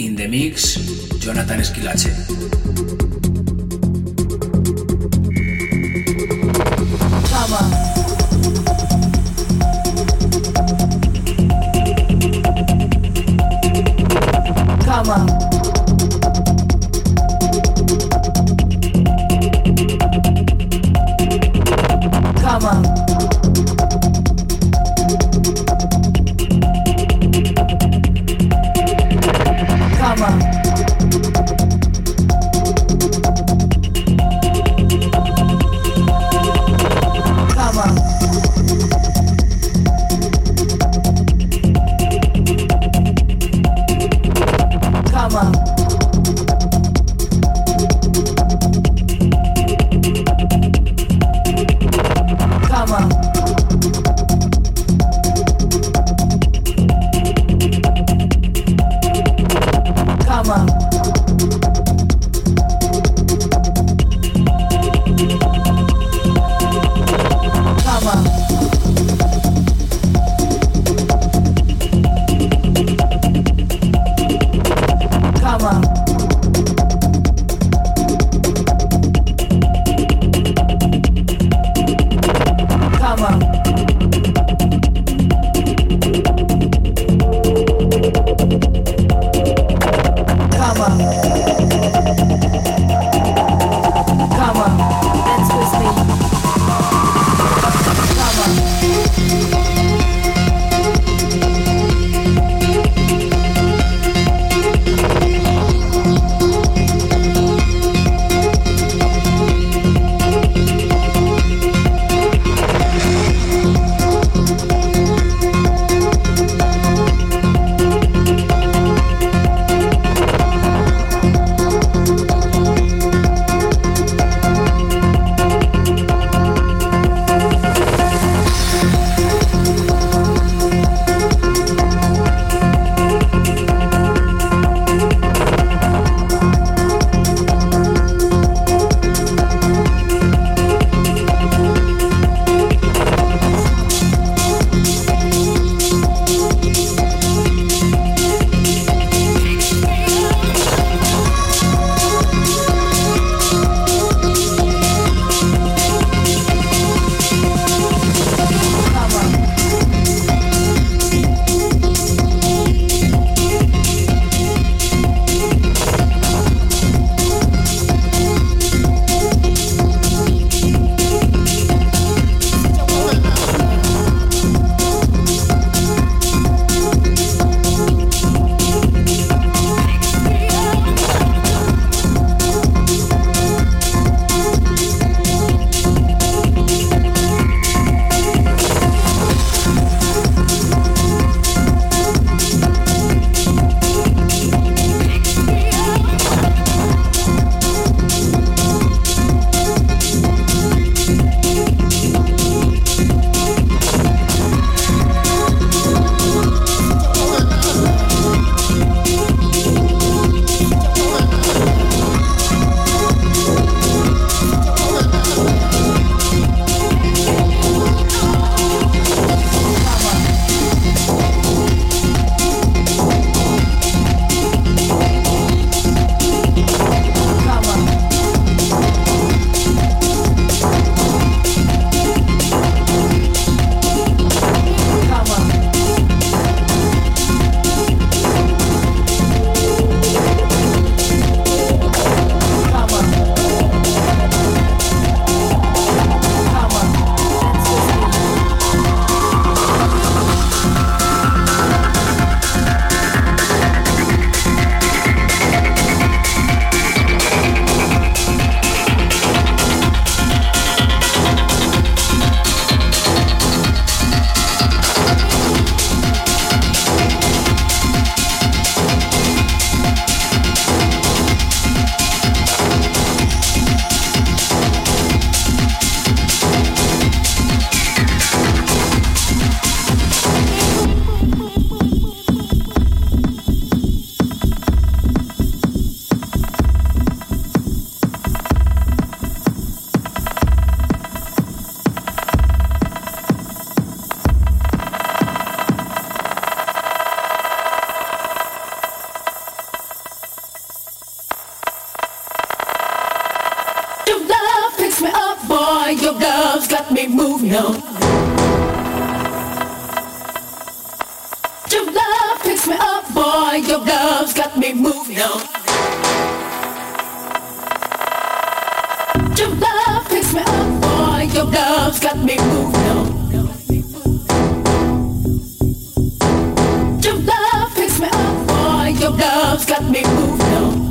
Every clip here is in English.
In the Mix, Jonathan Esquilache. Power. Me moving on.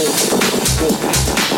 boca, boca.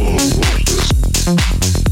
Bom, bom, bom.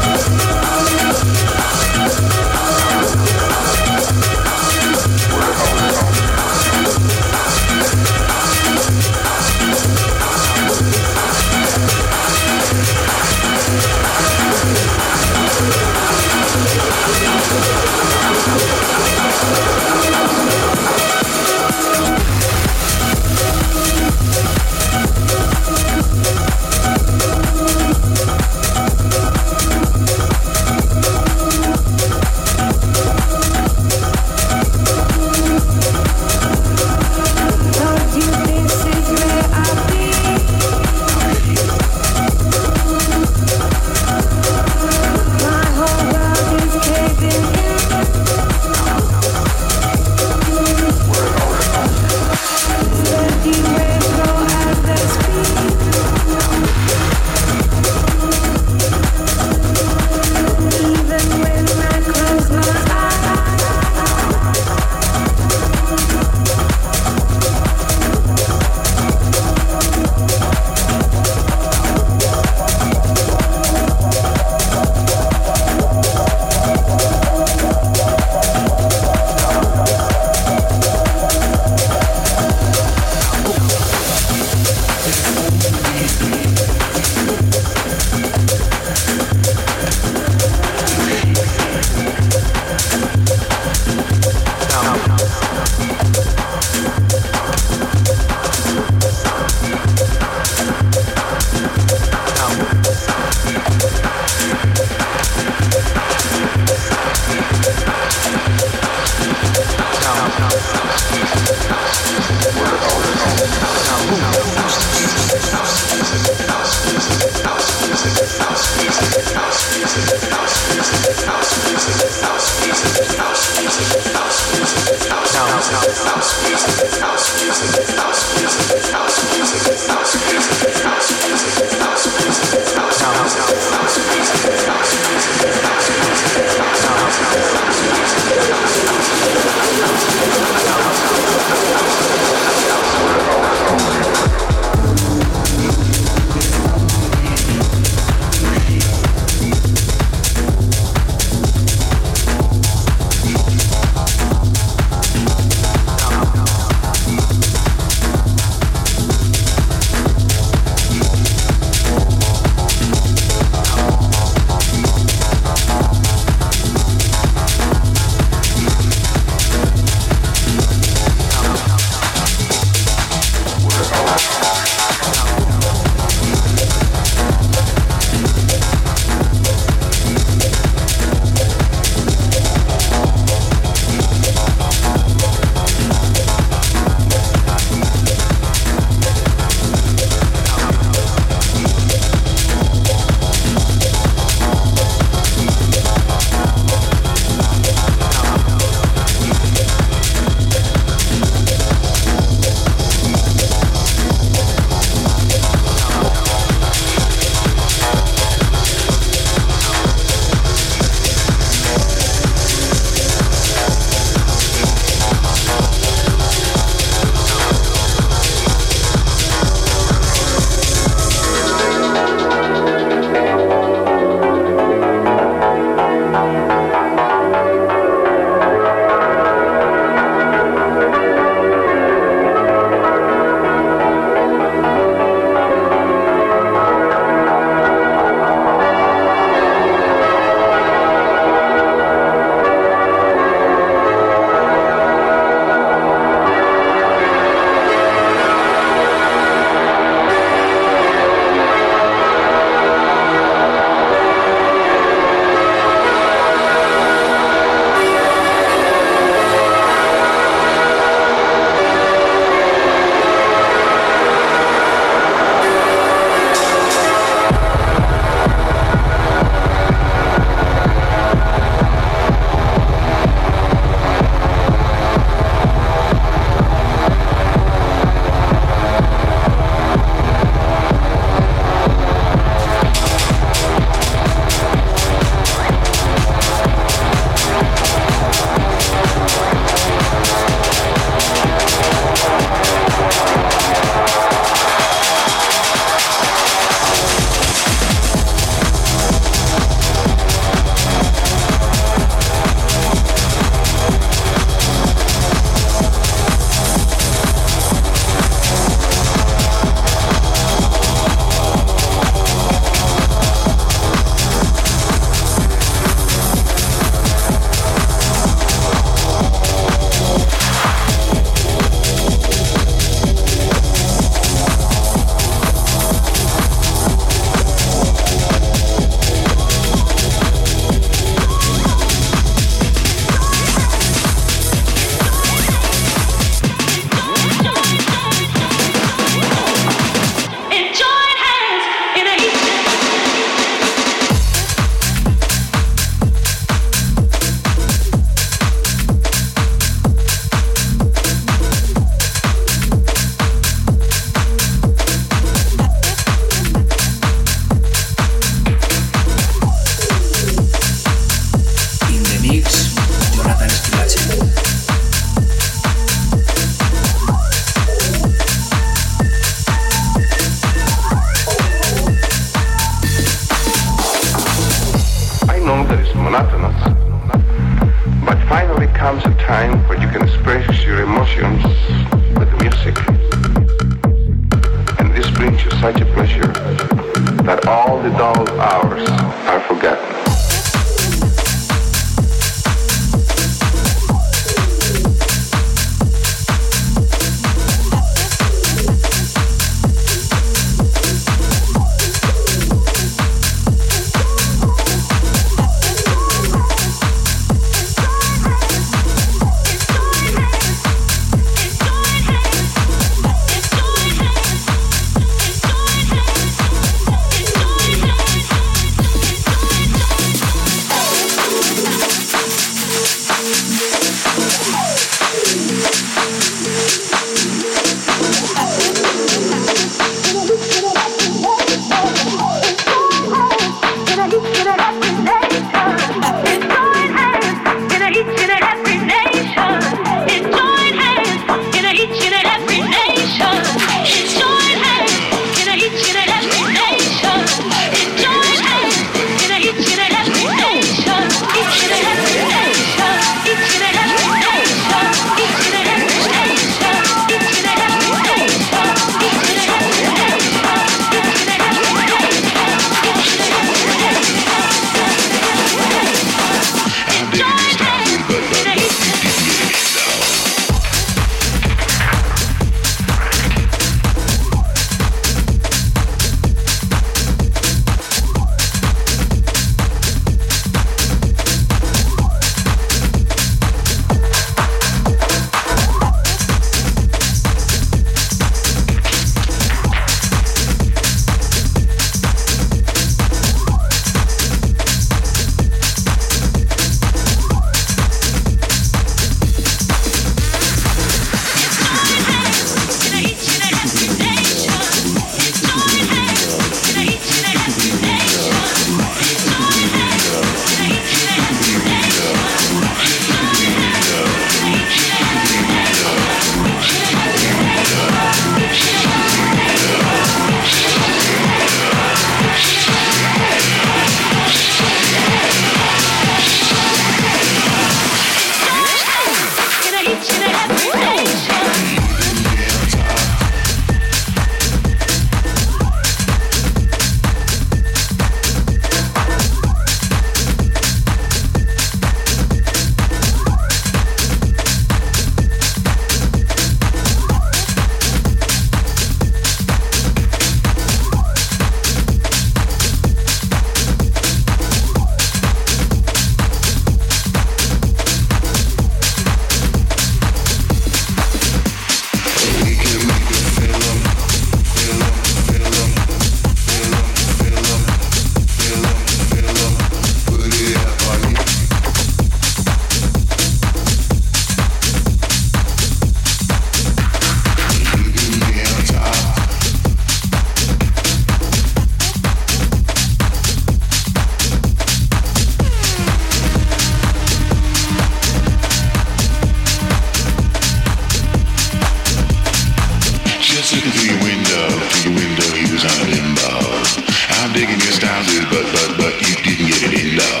but but but you didn't get it in low.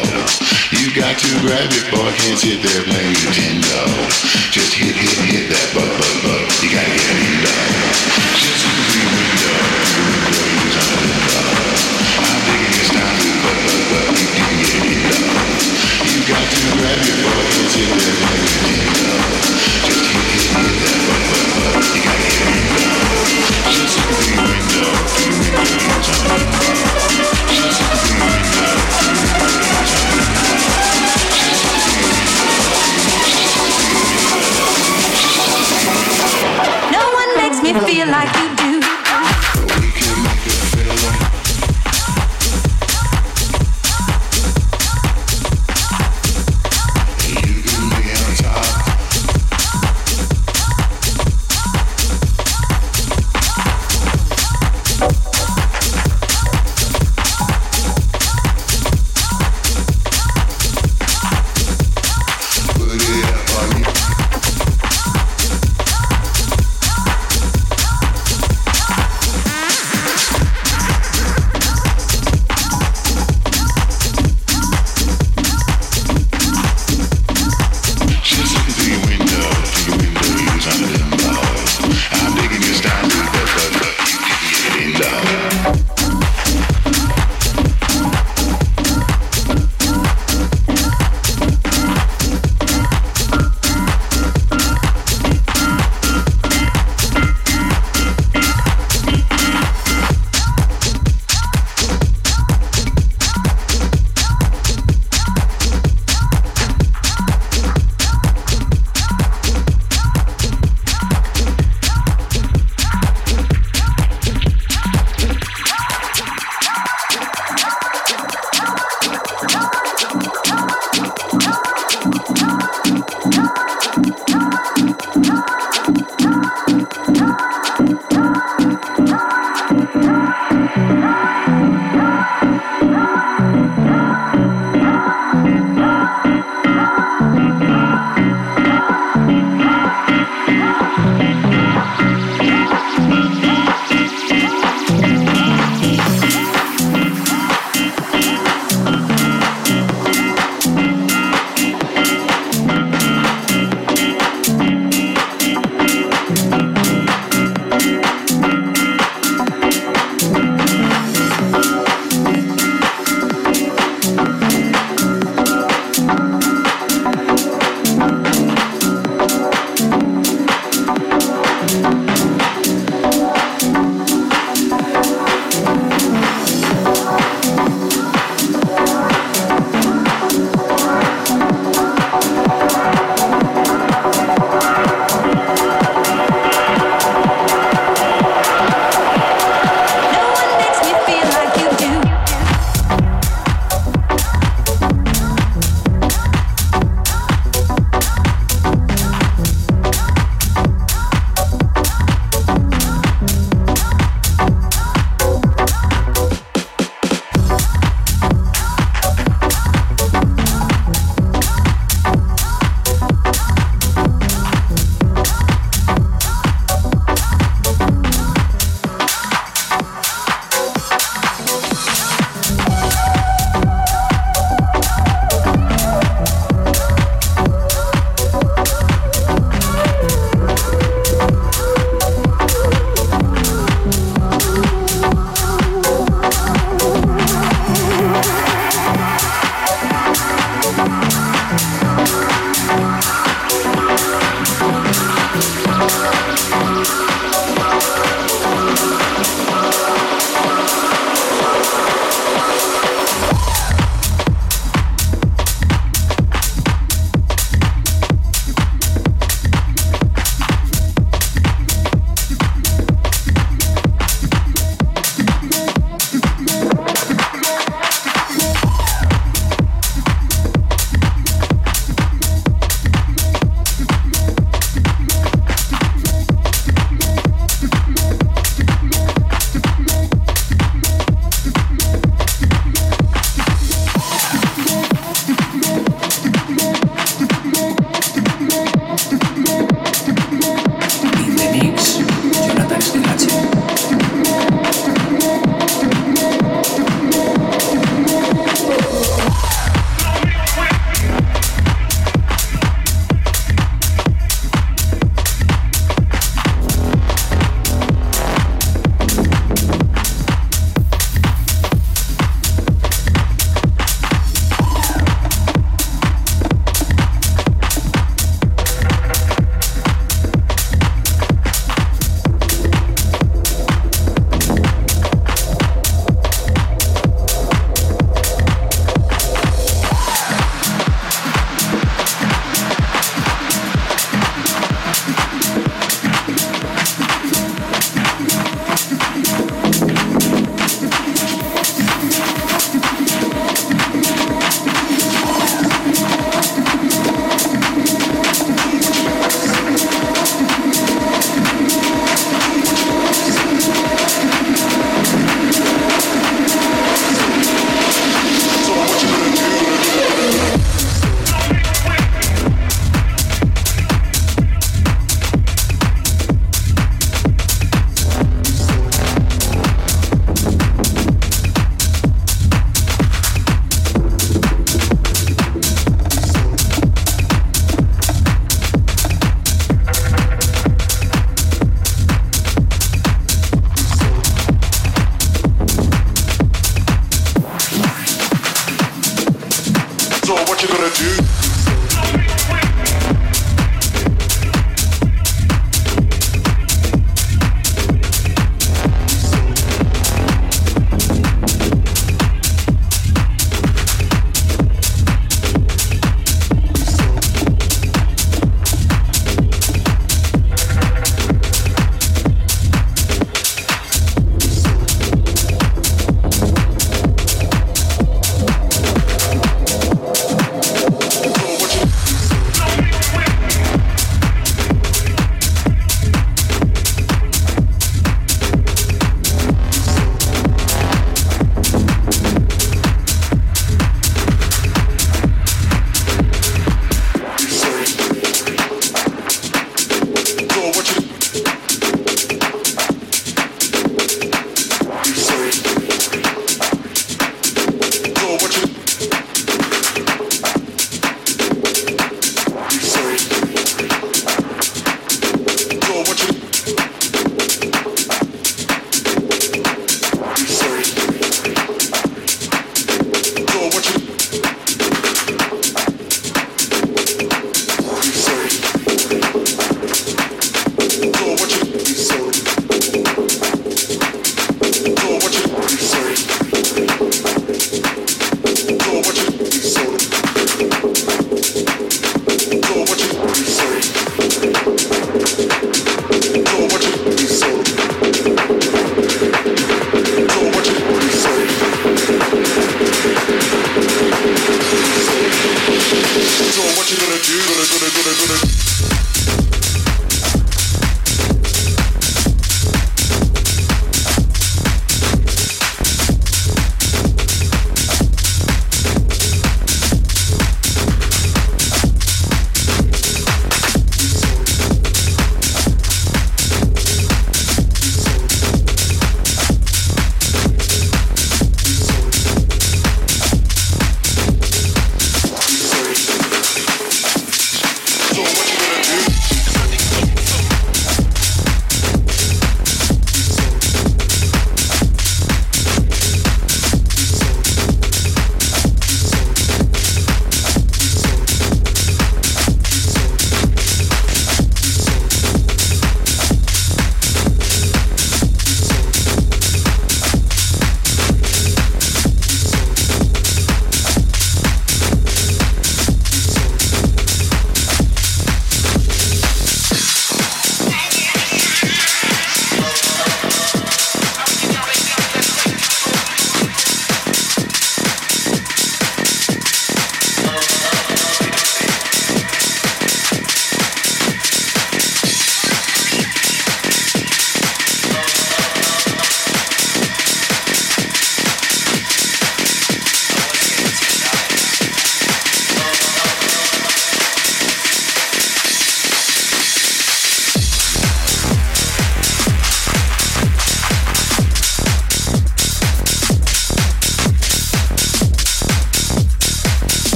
You got to grab it, boy. Can't sit there playing Nintendo. Just hit hit hit that but but but. You gotta get it.